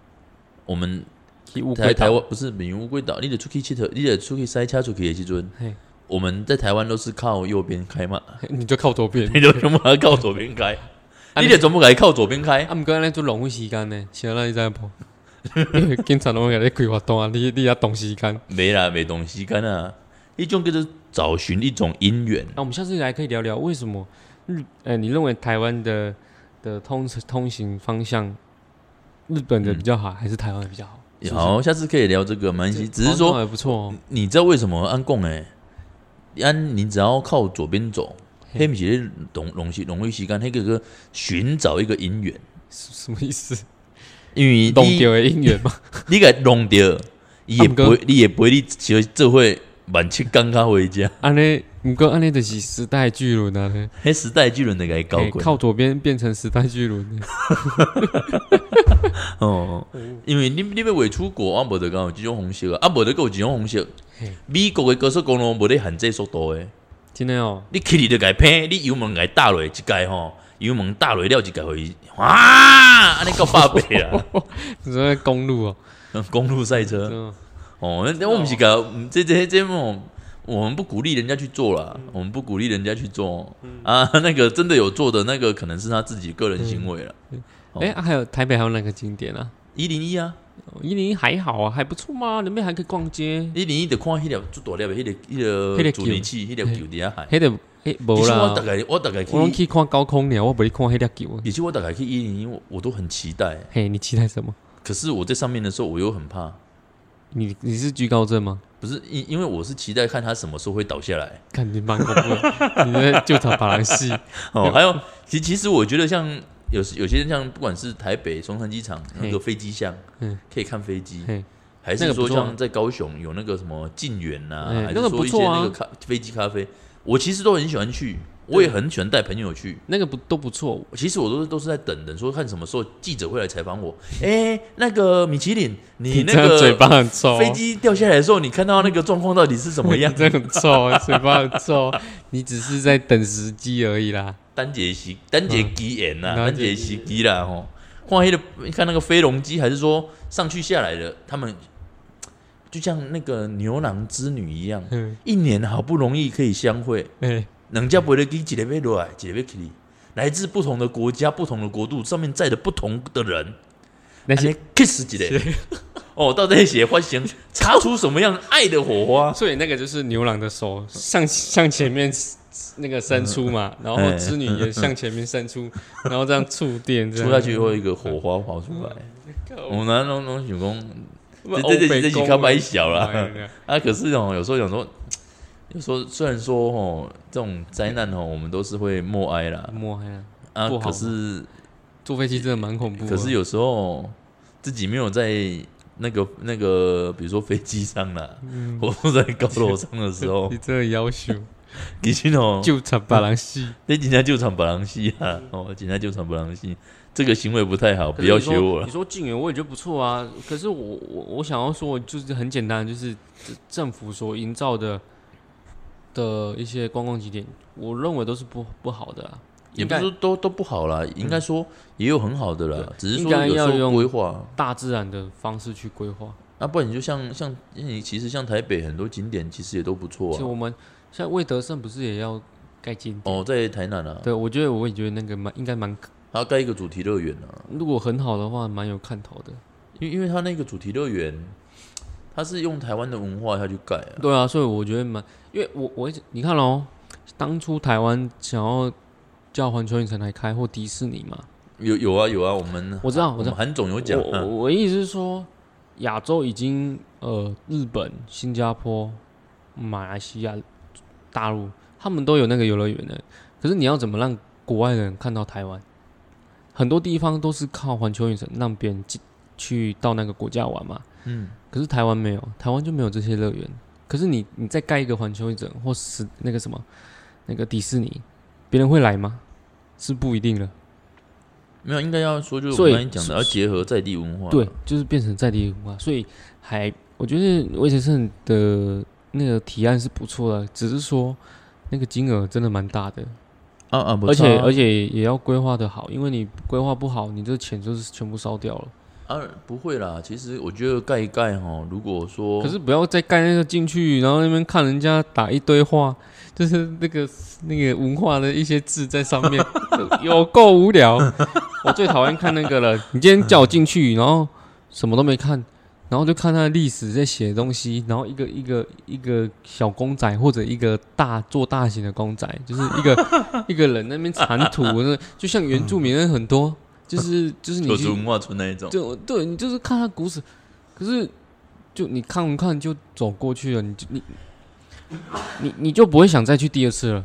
我们去乌龟岛台台湾不是闽乌龟岛，你得出去佚佗，你得出去塞车出去的时阵嘿，我们在台湾都是靠右边开嘛，你就靠左边。你就全部要靠左边开，啊你得全部给靠左边开。啊，毋过安尼做浪费时间呢，是安尼你知不？因 为警察拢会给你规划动啊，你你要懂时间。没啦，没东西干啊，一种叫做找寻一种姻缘。那我们下次来可以聊聊为什么日呃，你认为台湾的的通通行方向，日本的比较好，还是台湾的比较好？好，下次可以聊这个，没关系。只是说，还不错哦。你知道为什么安贡哎？安，你只要靠左边走，嘿黑米其实容容易容易吸干，那个哥寻找一个姻缘，什什么意思？因为弄掉的姻缘嘛？你给弄掉，伊也啊不会，你也不会，你就这会晚七刚刚回家，安尼，不过安尼就是时代巨轮啊呢。黑时代巨轮的给搞嘿滚靠左边变成时代巨轮的。哦。因为你你要未出国，啊无得讲有这种方式啊，啊无得有即种方式。美国的高速公路无得限制速度诶，真的哦，你去你就该偏，你油门该打落一盖吼，油门打落了一盖回，哇，安尼够八倍啊，你说在公路哦，公路赛车嗯，哦，我们是个这这这种。我们不鼓励人家去做啦，嗯我们不鼓励人家去做、啊。那个真的有做的那个，可能是他自己个人行为了。哦哎、啊还有台北还有那个景点啊？一零一啊，一零一还好啊，还不错嘛，里面还可以逛街。一零一的看迄条最大粒的迄个迄那个个助力器，迄条球底下海。迄个诶，无其实我啦大，概我大概去我，拢去看高空鸟，我不去看迄条球。其实我大概去一零一，我我都很期待。嘿，你期待什么？可是我在上面的时候，我又很怕，你你是居高症吗？不是因因为我是期待看他什么时候会倒下来。看你蛮恐怖的，你在救场法兰西。哦，还有，其其实我觉得像有时有些人像不管是台北松山机场那个飞机巷，嗯可以看飞机，还是说像在高雄有那个什么晋园呐，哎那个还是说一些不错啊那个咖飞机咖啡，我其实都很喜欢去，我也很喜欢带朋友去。那个不都不错，其实我都是都是在等等说看什么时候记者会来采访我。哎，那个米其林，你那个嘴巴很臭，飞机掉下来的时候，你看到那个状况到底是什么样你？这很臭，嘴巴很臭。你只是在等时机而已啦。单节时单节机眼呐，嗯单节时机啦吼。看那个你看那个飞龙机，还是说上去下来的，他们就像那个牛郎织女一样，嗯，一年好不容易可以相会，哎，人家不会给几个飞落来，几个飞去，来自不同的国家、不同的国度，上面载着不同的人，那些 kiss 几个，哦，到底写发行 擦出什么样爱的火花？所以那个就是牛郎的手向向前面那个伸出嘛，然后哎织女也向前面伸出，然后这样触电，这样。出下去会有一个火花跑出来。我们那种那种想讲，这这这这这几颗白小啦啦。啊，可是哦，有时候想说，有时候虽然说哦，这种灾难哦，我们都是会默哀啦。默哀，啊，不好可是坐飞机真的蛮恐怖。可是有时候自己没有在那个那个，比如说飞机上啦，嗯或者在高楼上的时候 你，真的要求其实哦，就差把人戏，那警察救场白狼戏啊，哦，警察救场白狼戏，这个行为不太好，不要学我了你。说晋元我也觉得不错啊，可是我我我想要说，就是很简单，就是政府所营造的的一些观光景点，我认为都是不不好的啊。也不是说都都不好啦，应该说也有很好的啦，只是说有时候该要用规划。大自然的方式去规划。啊，不然你就像像你其实像台北很多景点其实也都不错啊。其实我们像魏德胜不是也要盖景点？哦，在台南啊，对，我觉得我也觉得那个蛮应该蛮，他要盖一个主题乐园啊，如果很好的话，蛮有看头的。因为因为他那个主题乐园，它是用台湾的文化下去盖啊。对啊，所以我觉得蛮，因为我我你看喽，当初台湾想要叫环球影城来开或迪士尼嘛，有有啊有啊，我们我知道我知道韩总有讲我我意思是说，亚洲已经呃，日本、新加坡、马来西亚、大陆，他们都有那个游乐园的。可是你要怎么让国外的人看到台湾？很多地方都是靠环球影城让别人进去到那个国家玩嘛。嗯，可是台湾没有，台湾就没有这些乐园。可是你你再盖一个环球影城或是那个什么那个迪士尼，别人会来吗？是不一定了。没有应该要说就是我所以刚才讲的要结合在地文化，对，就是变成在地文化，所以还我觉得魏先生的那个提案是不错的，只是说那个金额真的蛮大的，啊啊，不而且而且且也要规划的好，因为你规划不好，你这钱就是全部烧掉了。啊不会啦，其实我觉得盖一盖哈，如果说可是不要再盖那个进去，然后那边看人家打一堆话，就是那个那个文化的一些字在上面，有够无聊。我最讨厌看那个了。你今天叫我进去，然后什么都没看，然后就看他的历史在写东西，然后一个一个一个小公仔或者一个大做大型的公仔，就是一个 一个人那边铲土，那就像原住民人很多，就是就是你去就文化村那一种，就对你就是看他故事，可是就你看不看就走过去了，你就你你你就不会想再去第二次了，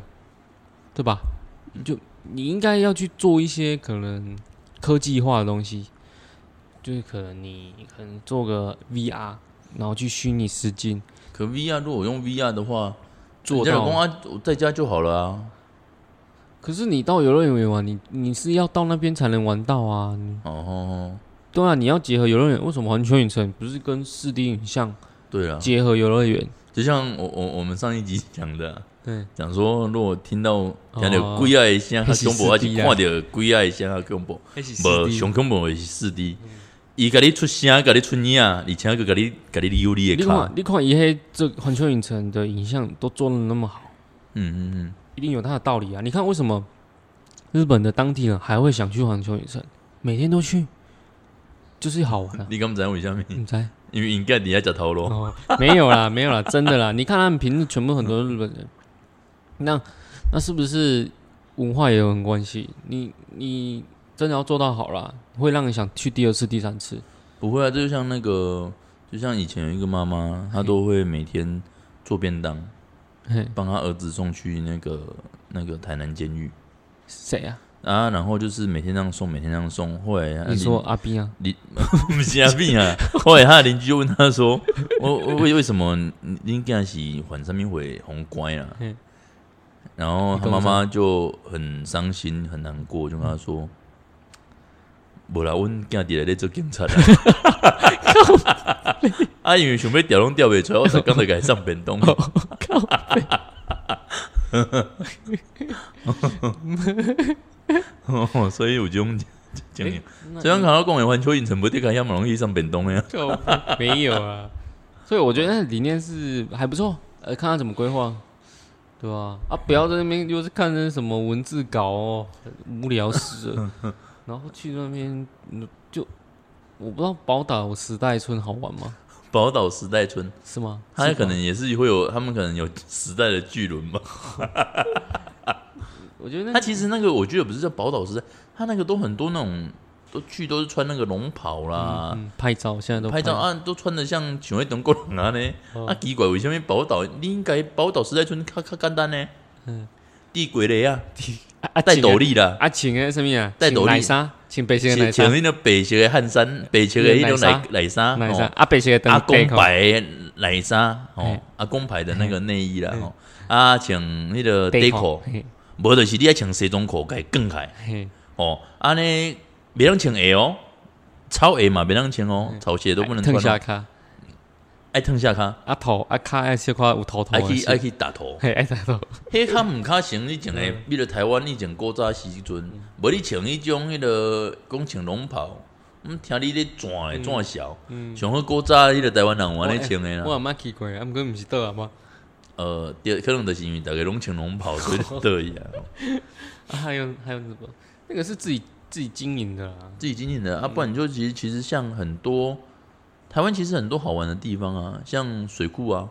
对吧？你就你应该要去做一些可能科技化的东西，就是可能你可能做个 VR，然后去虚拟实境可 VR 如果用 VR 的话，做公啊，我在家就好了啊。可是你到游乐园玩，你你是要到那边才能玩到啊。哦哦，对啊，你要结合游乐园，为什么环球影城不是跟四 D 影像对啊，结合游乐园？就像我我我们上一集讲的啊、对，讲说如果听到听到哦。鬼仔的声较恐怖，还是 4D 啊看到鬼仔的声较恐怖，那是无 4D 上恐怖的是四 D，伊甲你出声，甲你出影，而且佮甲你甲你溜你的看，，你看，伊迄这环球影城的影像都做的那么好，嗯嗯嗯，一定有它的道理啊！你看为什么日本的当地人还会想去环球影城，每天都去，就是好玩啊！你敢知影为什么？你猜？因为应该底下食头螺，哦，没有啦，没有啦，真的啦！你看他们平时全部很多日本人，那那是不是文化也有很关系？你你真的要做到好啦，会让你想去第二次、第三次。不会啊，这就像那个，就像以前有一个妈妈，她都会每天做便当，嘿，帮他儿子送去那个那个台南监狱谁啊？啊，然后就是每天这样送，每天这样送。后来啊你说阿斌啊？你 不是阿斌啊，后来他的邻居就问他说：“我我为为什么你你竟然是还上面会红乖啊？”然后他妈妈就很伤心很难过，就跟他说：“无啦，阮囝弟来咧做警察啦。”啊，因为想要调拢调袂出来，我才刚才给他上便当。哦，所以有这种经验。这样看到公园环球影城不得看，要么容易上便当的呀。没有啊，所以我觉得那理念是还不错，呃，看他怎么规划，对吧、啊？不要在那边又是看那什么文字稿哦，无聊死了。然后去那边嗯就我不知道宝岛时代村好玩吗？宝岛时代村，是吗？它可能也是会有，他们可能有时代的巨轮吧。我觉得那它其实那个我觉得不是叫宝岛时代，它那个都很多那种都去都是穿那个龙袍啦，嗯拍照现在都拍照啊都穿的像像迄中国人啊呢。哦啊奇怪，为什么宝岛你应该宝岛时代村较较简单呢？嗯地鬼雷啊，啊啊戴穿的斗笠啦，啊穿个什么啊？戴斗笠。穿奶纱，穿白色的奶纱，穿穿迄种白色的汗衫，白色的那种奶奶衫，哦。啊白色的阿公牌奶衫哦。嘿，阿公牌的那个内衣啦哦，啊穿那个短裤，嘿。无就是你爱穿西装裤，该更开。嘿，哦，安尼别人穿鞋哦，超鞋嘛别人穿哦，草鞋都不能穿爱腾下骹，啊头啊卡爱小可有头头，爱去爱去打头，嘿爱打头，迄较毋较成你穿的，比如台湾你穿古早时阵，无你穿迄种迄个讲穿龙袍。毋，听你咧转诶转小，上好古早迄个台湾人玩咧穿诶啦。我。毋捌去过，啊，毋过毋是倒阿妈，呃，对，可能就是因为大家拢穿龙袍，所以就得意啊。啊还有还有什么？那个是自己自己经营的啦，自己经营的啊，不然就其实其实像很多台湾其实很多好玩的地方啊，像水库啊，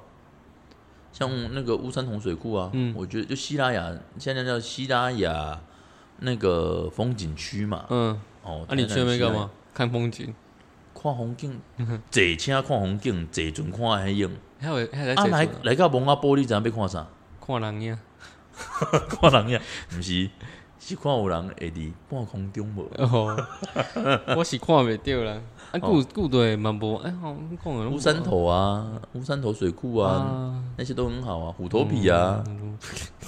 像那个乌山桶水库啊，嗯我觉得就西拉雅现在叫西拉雅那个风景区嘛，嗯，哦，啊你去那边干嘛？看风景？看风景，坐车看风景，坐船看海影。还有还在啊，来来到蒙阿波，你知影要看啥？看人影，看人影，不是是看有人会伫半空中无？哦，我是看袂到啦，啊顾顾对嘛无，哎好讲的乌山头啊，乌山头水库啊，啊，那些都很好啊，虎头皮啊，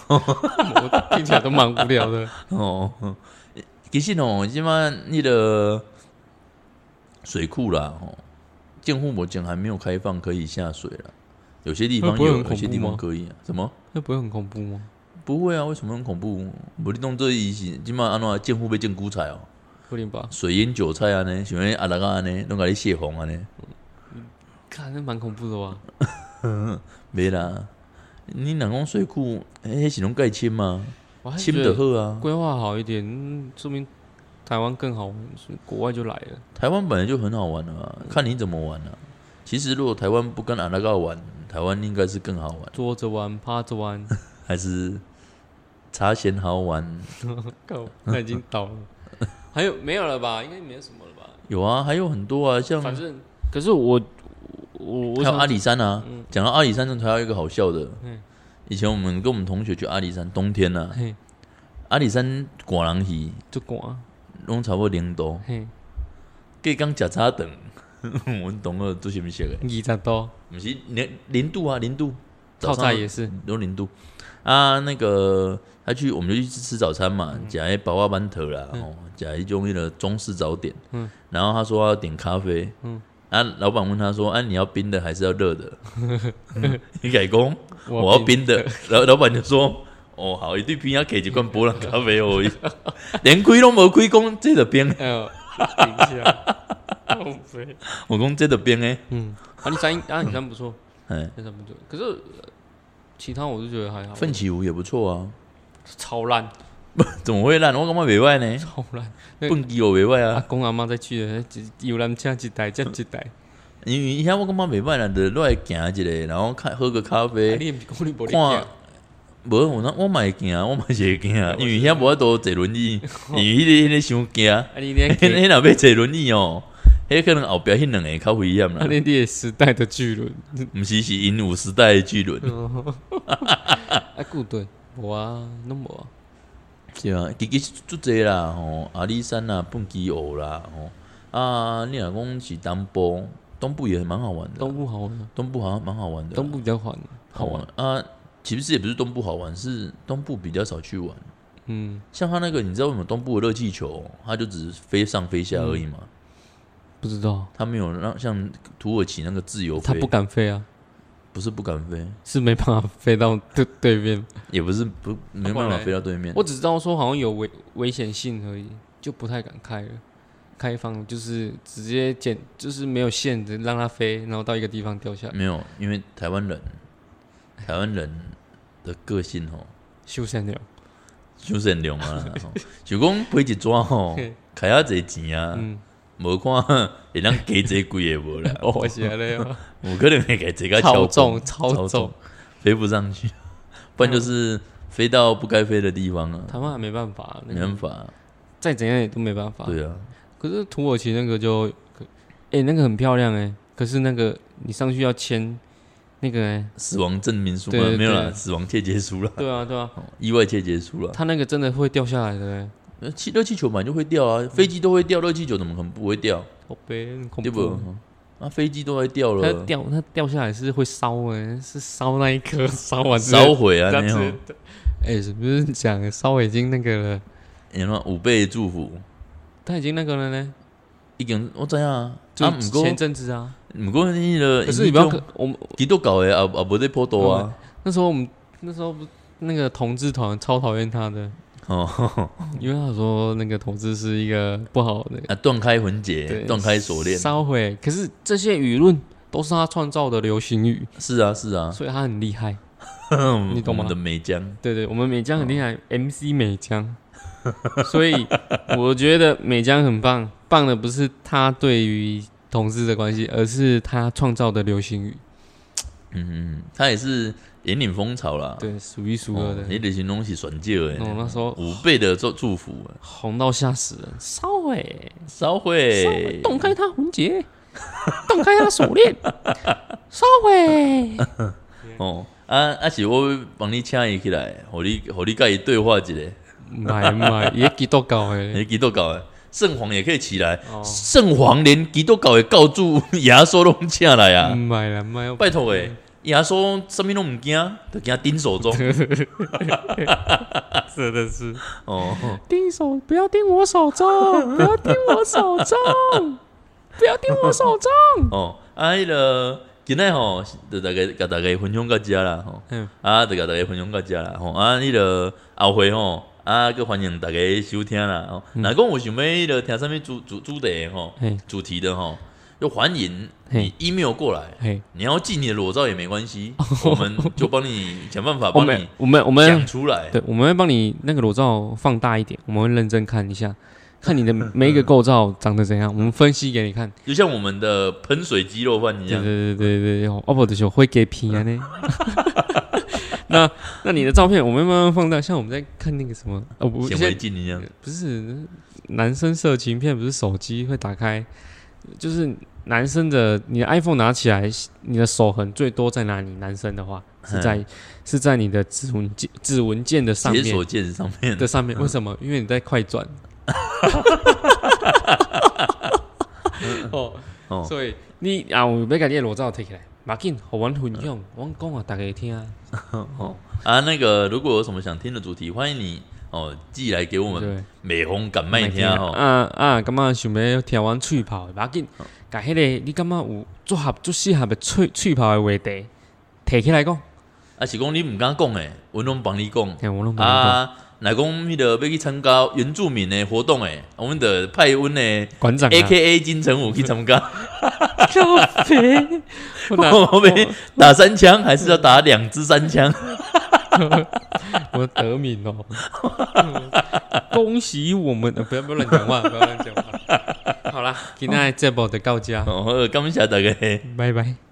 听起来都蛮无聊的，哦，其实哦，即马那个水库啦，哦，建户目前还没有开放可以下水了，有些地方有，有些地方可以啊。什么？那不会很恐怖吗？不会啊？为什么很恐怖？无你当做伊是即马安怎建户被建古彩哦，不定吧？水淹韭菜啊呢，想要阿拉啊呢，拢甲你泄洪啊呢，看那蛮恐怖的哇，没啦。你若讲水库，迄是拢盖深吗？我还是深觉得好啊。规划好一点，嗯说明台湾更好玩，所以国外就来了。台湾本来就很好玩了啊，看你怎么玩了、其实如果台湾不跟阿拉嘎玩，台湾应该是更好玩，坐着玩，趴着玩，还是茶闲好玩？靠，那已经倒了。还有没有了吧？应该没有什么了吧？有啊，还有很多啊，像反正，可是我我我想还有阿里山啊嗯。讲、到阿里山，真的还有一个好笑的。嗯以前我们跟我们同学去阿里山，冬天啊，阿里山寡人鱼就广拢差不多零度，嘿，计讲食早顿，我们懂了做什么色的？二十多，不是零零度啊，零度，套早餐也是，都零度啊。那个他去，我们就去吃早餐嘛，嗯。食迄包啊馒头啦，哦，假一种那个中式早点。嗯。然后他说要点咖啡，嗯。啊，老板问他说，啊，你要冰的还是要热的？你改工，我要冰的。然后老板就说，哦，好，一对冰要给一罐波浪咖啡哦，连开都无开，工这个冰，哎 呦，冰一下，靠背我讲这个冰哎，嗯，阿里山阿里山不错，哎，阿里山不错，可是呃其他我就觉得还好，奋起舞也不错啊，超烂，怎么会烂？我感觉袂歹呢，超烂。那 蹦极我袂歹阿啊，公阿妈在去的，一游览车一台接一台，因为以前我感觉袂歹啦，就落来行一下，然后看喝个咖啊啡，你也不是讲你无看咧无我那我嘛会行，我嘛是会行，因为遐无法度坐轮椅，因为迄个迄个伤惊，啊你咧迄迄若要坐轮椅哦，迄可能后壁迄两个较危险啦。啊，你你时代的巨轮，毋是是鹦鹉时代的巨轮，啊固对，无啊，拢无啊，对啊，其实足济啦吼，阿里山啦、蹦极湖啦吼，啊，你若讲是东部，东部也蛮好玩的，东部好玩，东部好像蛮好玩的，东部比较好好玩，啊。其实也不是东部好玩，是东部比较少去玩。嗯，像他那个，你知道为什么东部的热气球，它就只是飞上飞下而已嘛？不知道，他没有让像土耳其那个自由飞，他不敢飞啊，不是不敢飞，是没办法飞到对对面。也不是不没办法飞到对面。我只知道说好像有危危险性而已，就不太敢开了。开放就是直接捡，就是没有线的让它飞，然后到一个地方掉下来。没有，因为台湾人，台湾人的个性吼，修善良，修善良啊，就讲飞一抓吼嘿，开遐济钱啊，嗯，无看会当加这贵也无啦，哦，是啊嘞，有可能会给这个超重超重，飞不上去，不然就是飞到不该飞的地方啊，台湾还没办法，那个。没办法，再怎样也都没办法。对啊，可是土耳其那个就，可哎、那个很漂亮哎、可是那个你上去要签那个哎、死亡证明书嘛。对，对没有啦，对。死亡切结书啦，对啊对啊，哦意外切结书啦。他那个真的会掉下来的气热气球本来就会掉啊，飞机都会掉，热气球怎么可能不会掉？好悲，很恐对不怖。？啊，飞机都会掉它了，掉它掉下来是会烧哎，是烧那一颗烧完之烧毁啊，这样那种子。哎、是不是讲烧已经那个了？你看五倍祝福，他已经那个了呢，已经我知影啊，就啊，毋过前阵子啊。毋过那个，可是你不要跟我们基督教的也也无在破多啊，那时候我们那时候不那个同志团超讨厌他的，哦，因为他说那个同志是一个不好的，啊，断开魂结，对，断开锁链，烧毁。可是这些舆论都是他创造的流行语，是啊，是啊，所以他很厉害。你懂吗？我们的美江，对对，我们美江很厉害、m c 美江。所以我觉得美江很棒，棒的不是他对于同志的关系，而是他创造的流行语，嗯嗯，他也是引领风潮啦，对，数一数二哦，的。迄个形容是选借的，我，那时候五倍的祝祝福，红到吓死人，烧毁，烧烧毁毁，，动开他魂结，动开他锁链，烧毁。哦，啊啊是我帮你请伊起来，互你互你甲伊对话一下，买买，也基督教的，你基督教的。圣皇也可以起来，哦，圣皇连基督教的教主耶稣拢请来啊，买了买，拜托诶，耶稣什么拢毋惊，就惊顶手中。真的是。哦，盯手，不要盯我手中，不要盯我手中，不要盯我手中。哦，啊，迄个今仔吼，就大家甲大家分享到遮啦吼，嗯，啊，就甲大家分享到遮啦吼，啊，迄个后回吼，啊，佮欢迎大家收听啦吼。若讲有想要迄个听啥物主主主题的吼，嘿，主题的吼，就欢迎嘿你 email 过来，嘿，你要寄你的裸照也没关系，我们就帮你想办法 帮你我们我讲们出来。对，我们会帮你那个裸照放大一点，我们会认真看一下，看你的 每一个构造长得怎样，我们分析给你看。就像我们的喷水鸡肉饭一样。对对对对对，哦不的时候会给皮啊呢。那那你的照片我们慢慢放大，像我们在看那个什么哦不，显微镜一样。不是男生色情片，不是手机会打开，就是男生的你的 iPhone 拿起来，你的手痕最多在哪里？男生的话是在是在你的指纹键指纹键的上面，解锁键上面的上面。为什么？因为你在快转。哦哦，所以你啊，我要把你的裸照贴起来，马紧，好玩分享，我讲啊，大家听啊。哦啊，那个如果有什么想听的主题，欢迎你哦寄来给我们，美红敢卖听哦。啊啊，感觉想要听完吹泡，马紧，甲迄个你感觉有做合做适合的吹吹泡的话题，提起来讲。啊，是讲你唔敢讲诶，我拢帮你讲。我拢帮你讲。迄个要去参加原住民的活动诶，我们的派温的馆长，A K A 金城武去参加。靠北，我们打三枪还是要打两支三枪？我得名哦！恭喜我们！不要不要乱讲话，不要乱讲话。好啦，今天这波的告假，哦，感谢大家，拜拜。